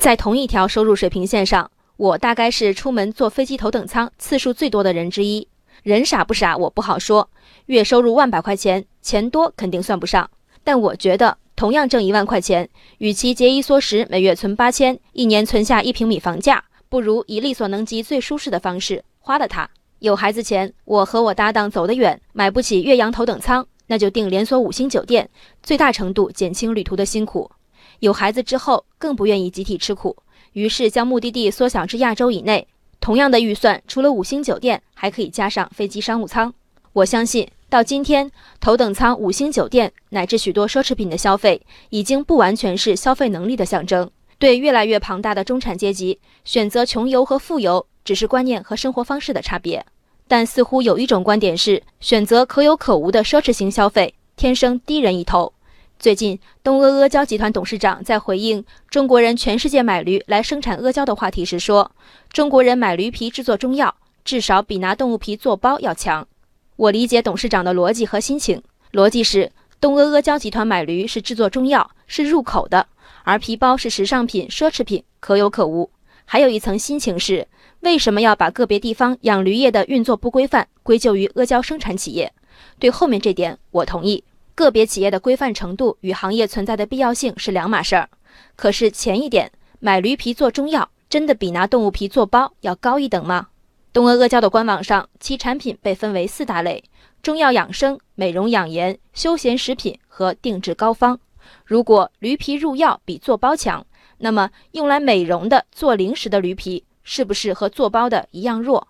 在同一条收入水平线上，我大概是出门坐飞机头等舱次数最多的人之一。人傻不傻，我不好说。月收入万把块钱，钱多肯定算不上。但我觉得，同样挣一万块钱，与其节衣缩食，每月存八千，一年存下一平米房价，不如以力所能及最舒适的方式花了它。有孩子钱，我和我搭档走得远，买不起岳阳头等舱，那就订连锁五星酒店，最大程度减轻旅途的辛苦。有孩子之后，更不愿意集体吃苦，于是将目的地缩小至亚洲以内。同样的预算，除了五星酒店，还可以加上飞机商务舱。我相信，到今天，头等舱、五星酒店乃至许多奢侈品的消费，已经不完全是消费能力的象征。对越来越庞大的中产阶级，选择穷游和富游，只是观念和生活方式的差别。但似乎有一种观点是，选择可有可无的奢侈型消费，天生低人一头。最近，东阿阿胶集团董事长在回应中国人全世界买驴来生产阿胶的话题时说：“中国人买驴皮制作中药，至少比拿动物皮做包要强。”我理解董事长的逻辑和心情，逻辑是东阿阿胶集团买驴是制作中药，是入口的，而皮包是时尚品、奢侈品，可有可无。还有一层心情是，为什么要把个别地方养驴业的运作不规范归咎于阿胶生产企业？对后面这点，我同意。个别企业的规范程度与行业存在的必要性是两码事儿。可是前一点，买驴皮做中药，真的比拿动物皮做包要高一等吗？东阿阿胶的官网上，其产品被分为四大类：中药养生、美容养颜、休闲食品和定制膏方。如果驴皮入药比做包强，那么用来美容的、做零食的驴皮，是不是和做包的一样弱？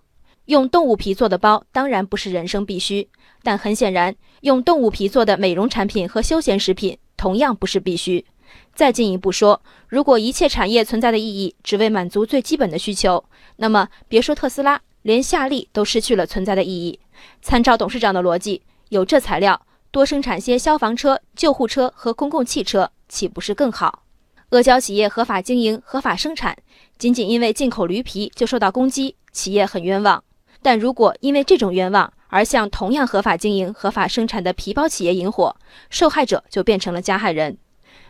用动物皮做的包当然不是人生必须，但很显然，用动物皮做的美容产品和休闲食品同样不是必须。再进一步说，如果一切产业存在的意义只为满足最基本的需求，那么别说特斯拉，连夏利都失去了存在的意义。参照董事长的逻辑，有这材料，多生产些消防车、救护车和公共汽车，岂不是更好？阿胶企业合法经营、合法生产，仅仅因为进口驴皮就受到攻击，企业很冤枉。但如果因为这种冤枉而向同样合法经营、合法生产的皮包企业引火，受害者就变成了加害人。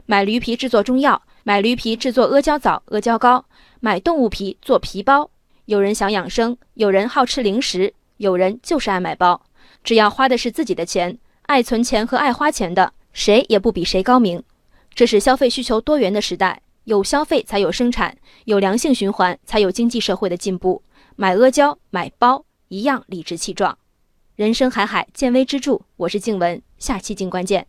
买驴皮制作中药，买驴皮制作阿胶枣、阿胶糕，买动物皮做皮包。有人想养生，有人好吃零食，有人就是爱买包。只要花的是自己的钱，爱存钱和爱花钱的，谁也不比谁高明。这是消费需求多元的时代，有消费才有生产，有良性循环才有经济社会的进步。买阿胶、买包一样理直气壮。人生海海，见微知著。我是静文，下期静观见。